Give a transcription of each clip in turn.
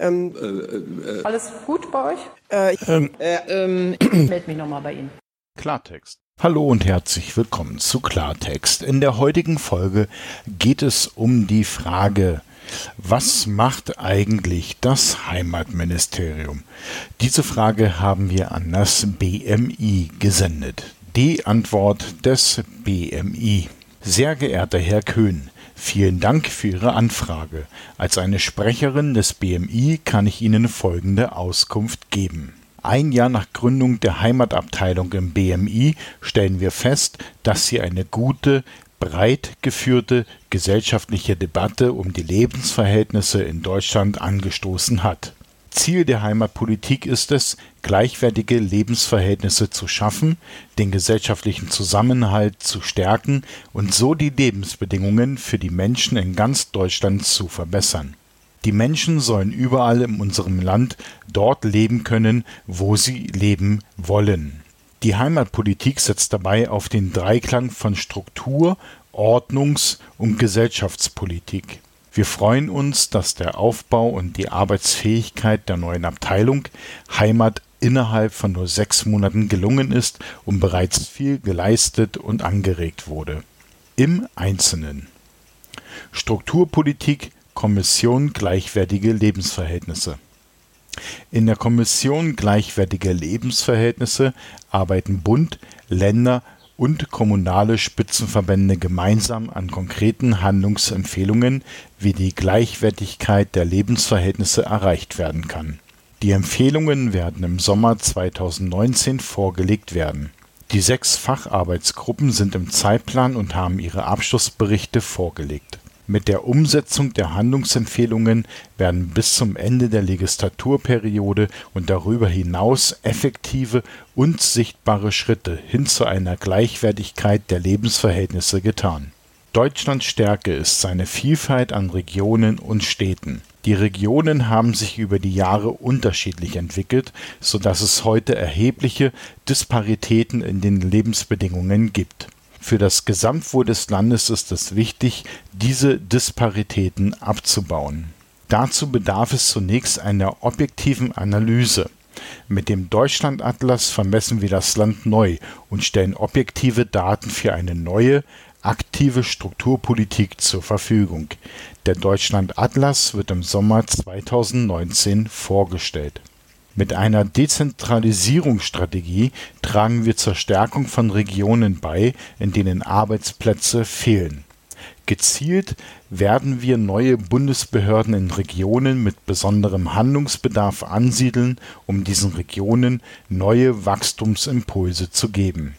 Ähm, äh, Alles gut bei euch? Äh, ähm, äh, ähm, ich melde mich nochmal bei Ihnen. Klartext. Hallo und herzlich willkommen zu Klartext. In der heutigen Folge geht es um die Frage, was macht eigentlich das Heimatministerium? Diese Frage haben wir an das BMI gesendet. Die Antwort des BMI. Sehr geehrter Herr Köhn, Vielen Dank für Ihre Anfrage. Als eine Sprecherin des BMI kann ich Ihnen folgende Auskunft geben. Ein Jahr nach Gründung der Heimatabteilung im BMI stellen wir fest, dass sie eine gute, breit geführte gesellschaftliche Debatte um die Lebensverhältnisse in Deutschland angestoßen hat. Ziel der Heimatpolitik ist es, gleichwertige Lebensverhältnisse zu schaffen, den gesellschaftlichen Zusammenhalt zu stärken und so die Lebensbedingungen für die Menschen in ganz Deutschland zu verbessern. Die Menschen sollen überall in unserem Land dort leben können, wo sie leben wollen. Die Heimatpolitik setzt dabei auf den Dreiklang von Struktur, Ordnungs- und Gesellschaftspolitik. Wir freuen uns, dass der Aufbau und die Arbeitsfähigkeit der neuen Abteilung Heimat innerhalb von nur sechs Monaten gelungen ist und bereits viel geleistet und angeregt wurde. Im Einzelnen Strukturpolitik Kommission gleichwertige Lebensverhältnisse in der Kommission gleichwertige Lebensverhältnisse arbeiten Bund, Länder und kommunale Spitzenverbände gemeinsam an konkreten Handlungsempfehlungen, wie die Gleichwertigkeit der Lebensverhältnisse erreicht werden kann. Die Empfehlungen werden im Sommer 2019 vorgelegt werden. Die sechs Facharbeitsgruppen sind im Zeitplan und haben ihre Abschlussberichte vorgelegt mit der Umsetzung der Handlungsempfehlungen werden bis zum Ende der Legislaturperiode und darüber hinaus effektive und sichtbare Schritte hin zu einer Gleichwertigkeit der Lebensverhältnisse getan. Deutschlands Stärke ist seine Vielfalt an Regionen und Städten. Die Regionen haben sich über die Jahre unterschiedlich entwickelt, so dass es heute erhebliche Disparitäten in den Lebensbedingungen gibt für das Gesamtwohl des Landes ist es wichtig, diese Disparitäten abzubauen. Dazu bedarf es zunächst einer objektiven Analyse. Mit dem Deutschlandatlas vermessen wir das Land neu und stellen objektive Daten für eine neue, aktive Strukturpolitik zur Verfügung. Der Deutschlandatlas wird im Sommer 2019 vorgestellt mit einer Dezentralisierungsstrategie tragen wir zur Stärkung von Regionen bei, in denen Arbeitsplätze fehlen. Gezielt werden wir neue Bundesbehörden in Regionen mit besonderem Handlungsbedarf ansiedeln, um diesen Regionen neue Wachstumsimpulse zu geben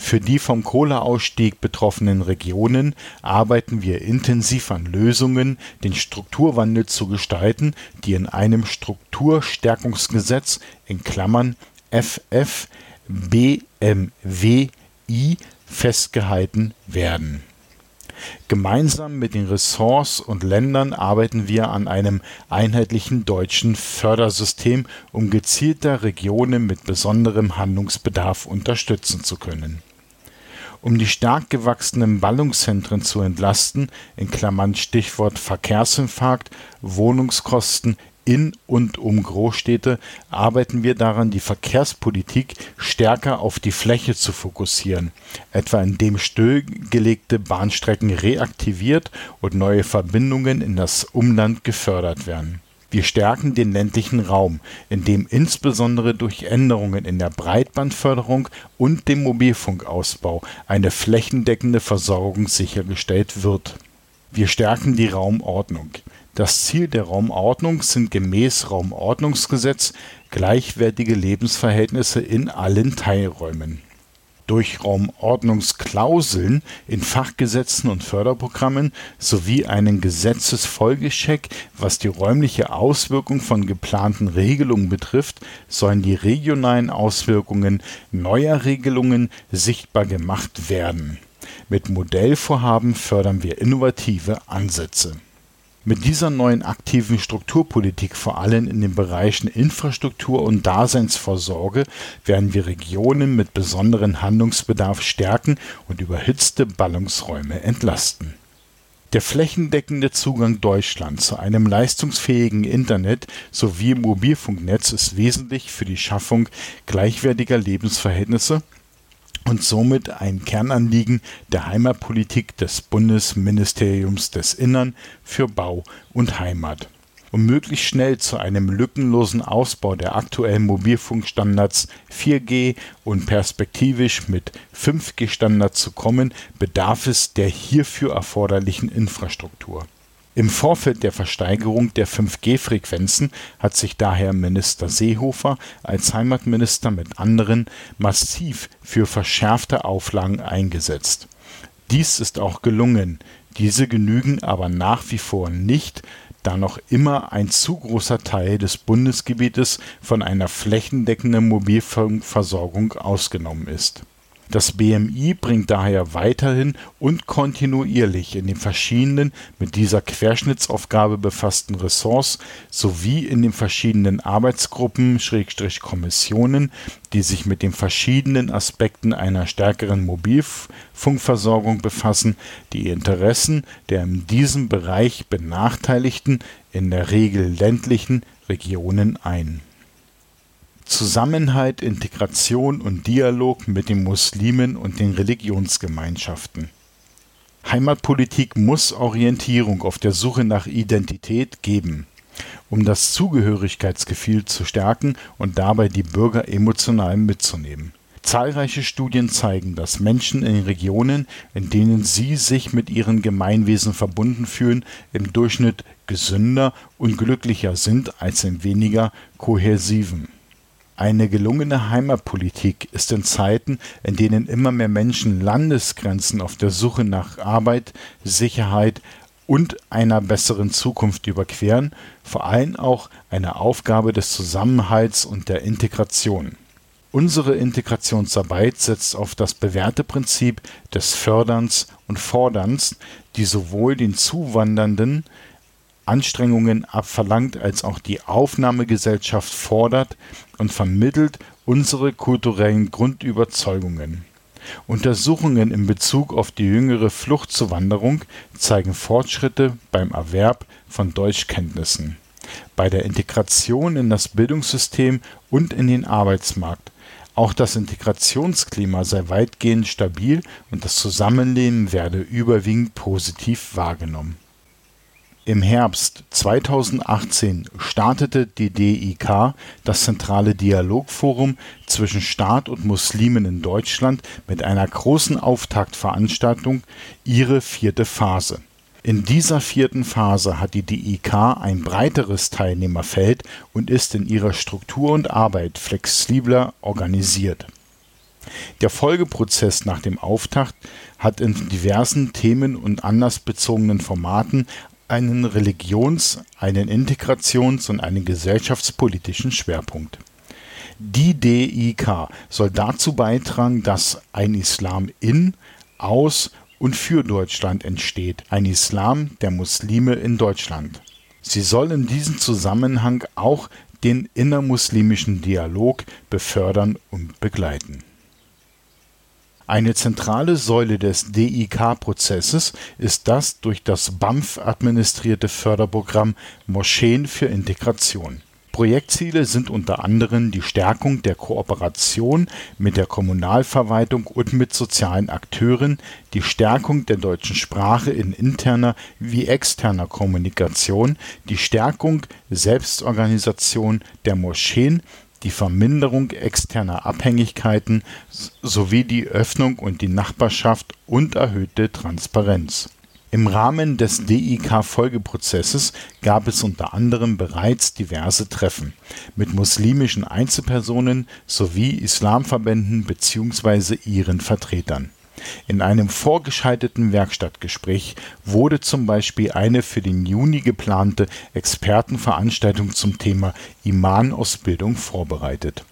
für die vom Kohleausstieg betroffenen Regionen arbeiten wir intensiv an Lösungen, den Strukturwandel zu gestalten, die in einem Strukturstärkungsgesetz in Klammern (FF) BMWI festgehalten werden. Gemeinsam mit den Ressorts und Ländern arbeiten wir an einem einheitlichen deutschen Fördersystem, um gezielter Regionen mit besonderem Handlungsbedarf unterstützen zu können um die stark gewachsenen Ballungszentren zu entlasten in Klammern (Stichwort Verkehrsinfarkt, Wohnungskosten in und um Großstädte) arbeiten wir daran, die Verkehrspolitik stärker auf die Fläche zu fokussieren, etwa indem stillgelegte Bahnstrecken reaktiviert und neue Verbindungen in das Umland gefördert werden wir stärken den ländlichen Raum, indem insbesondere durch Änderungen in der Breitbandförderung und dem Mobilfunkausbau eine flächendeckende Versorgung sichergestellt wird. Wir stärken die Raumordnung. Das Ziel der Raumordnung sind gemäß Raumordnungsgesetz gleichwertige Lebensverhältnisse in allen Teilräumen durch Raumordnungsklauseln in Fachgesetzen und Förderprogrammen sowie einen Gesetzesfolgecheck, was die räumliche Auswirkung von geplanten Regelungen betrifft, sollen die regionalen Auswirkungen neuer Regelungen sichtbar gemacht werden. Mit Modellvorhaben fördern wir innovative Ansätze mit dieser neuen aktiven Strukturpolitik vor allem in den Bereichen Infrastruktur und Daseinsvorsorge werden wir Regionen mit besonderen Handlungsbedarf stärken und überhitzte Ballungsräume entlasten. Der flächendeckende Zugang Deutschlands zu einem leistungsfähigen Internet sowie Mobilfunknetz ist wesentlich für die Schaffung gleichwertiger Lebensverhältnisse und somit ein Kernanliegen der Heimatpolitik des Bundesministeriums des Innern für Bau und Heimat um möglichst schnell zu einem lückenlosen Ausbau der aktuellen Mobilfunkstandards 4G und perspektivisch mit 5G-Standards zu kommen, bedarf es der hierfür erforderlichen Infrastruktur. Im Vorfeld der Versteigerung der 5G-Frequenzen hat sich daher Minister Seehofer als Heimatminister mit anderen massiv für verschärfte Auflagen eingesetzt. Dies ist auch gelungen, diese genügen aber nach wie vor nicht da noch immer ein zu großer Teil des Bundesgebietes von einer flächendeckenden Mobilfunkversorgung ausgenommen ist das BMI bringt daher weiterhin und kontinuierlich in den verschiedenen mit dieser Querschnittsaufgabe befassten Ressorts sowie in den verschiedenen Arbeitsgruppen/Kommissionen, die sich mit den verschiedenen Aspekten einer stärkeren Mobilfunkversorgung befassen, die Interessen der in diesem Bereich benachteiligten, in der Regel ländlichen Regionen ein Zusammenhalt, Integration und Dialog mit den Muslimen und den Religionsgemeinschaften. Heimatpolitik muss Orientierung auf der Suche nach Identität geben, um das Zugehörigkeitsgefühl zu stärken und dabei die Bürger emotional mitzunehmen. Zahlreiche Studien zeigen, dass Menschen in Regionen, in denen sie sich mit ihren Gemeinwesen verbunden fühlen, im Durchschnitt gesünder und glücklicher sind als in weniger kohäsiven eine gelungene Heimatpolitik ist in Zeiten, in denen immer mehr Menschen Landesgrenzen auf der Suche nach Arbeit, Sicherheit und einer besseren Zukunft überqueren, vor allem auch eine Aufgabe des Zusammenhalts und der Integration. Unsere Integrationsarbeit setzt auf das bewährte Prinzip des Förderns und Forderns, die sowohl den Zuwandernden Anstrengungen abverlangt als auch die Aufnahmegesellschaft fordert und vermittelt unsere kulturellen Grundüberzeugungen. Untersuchungen in Bezug auf die jüngere Fluchtzuwanderung zeigen Fortschritte beim Erwerb von Deutschkenntnissen, bei der Integration in das Bildungssystem und in den Arbeitsmarkt. Auch das Integrationsklima sei weitgehend stabil und das Zusammenleben werde überwiegend positiv wahrgenommen im Herbst 2018 startete die DIK das zentrale Dialogforum zwischen Staat und Muslimen in Deutschland mit einer großen Auftaktveranstaltung Ihre vierte Phase. In dieser vierten Phase hat die DIK ein breiteres Teilnehmerfeld und ist in ihrer Struktur und Arbeit flexibler organisiert. Der Folgeprozess nach dem Auftakt hat in diversen themen- und anlassbezogenen Formaten einen Religions-, einen Integrations- und einen gesellschaftspolitischen Schwerpunkt. Die DIK soll dazu beitragen, dass ein Islam in, aus und für Deutschland entsteht, ein Islam der Muslime in Deutschland. Sie soll in diesem Zusammenhang auch den innermuslimischen Dialog befördern und begleiten eine zentrale Säule des DIK-Prozesses ist das durch das BAMF administrierte Förderprogramm Moscheen für Integration. Projektziele sind unter anderem die Stärkung der Kooperation mit der Kommunalverwaltung und mit sozialen Akteuren, die Stärkung der deutschen Sprache in interner wie externer Kommunikation, die Stärkung Selbstorganisation der Moscheen die Verminderung externer Abhängigkeiten sowie die Öffnung und die Nachbarschaft und erhöhte Transparenz. Im Rahmen des DIK-Folgeprozesses gab es unter anderem bereits diverse Treffen mit muslimischen Einzelpersonen sowie Islamverbänden bzw. ihren Vertretern in einem vorgeschalteten Werkstattgespräch wurde zum Beispiel eine für den Juni geplante Expertenveranstaltung zum Thema Imanausbildung vorbereitet.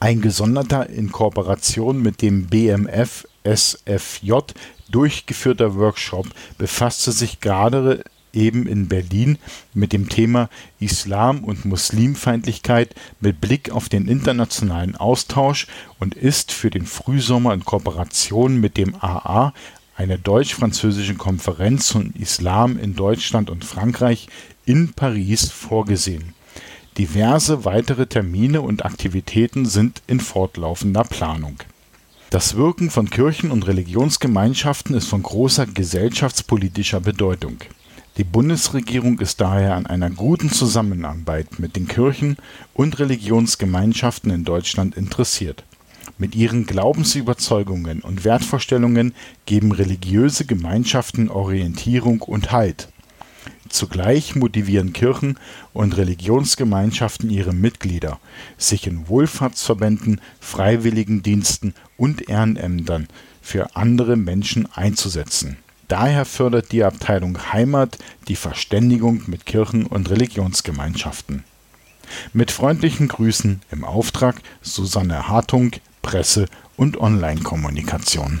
Ein gesonderter in Kooperation mit dem BMF SFJ durchgeführter Workshop befasste sich gerade eben in Berlin mit dem Thema Islam und Muslimfeindlichkeit mit Blick auf den internationalen Austausch und ist für den Frühsommer in Kooperation mit dem AA eine deutsch-französische Konferenz zum Islam in Deutschland und Frankreich in Paris vorgesehen. Diverse weitere Termine und Aktivitäten sind in fortlaufender Planung. Das Wirken von Kirchen und Religionsgemeinschaften ist von großer gesellschaftspolitischer Bedeutung. Die Bundesregierung ist daher an einer guten Zusammenarbeit mit den Kirchen und Religionsgemeinschaften in Deutschland interessiert. Mit ihren Glaubensüberzeugungen und Wertvorstellungen geben religiöse Gemeinschaften Orientierung und Halt. Zugleich motivieren Kirchen und Religionsgemeinschaften ihre Mitglieder, sich in Wohlfahrtsverbänden, Freiwilligendiensten und Ehrenämtern für andere Menschen einzusetzen. Daher fördert die Abteilung Heimat die Verständigung mit Kirchen und Religionsgemeinschaften. Mit freundlichen Grüßen im Auftrag Susanne Hartung, Presse und Online-Kommunikation.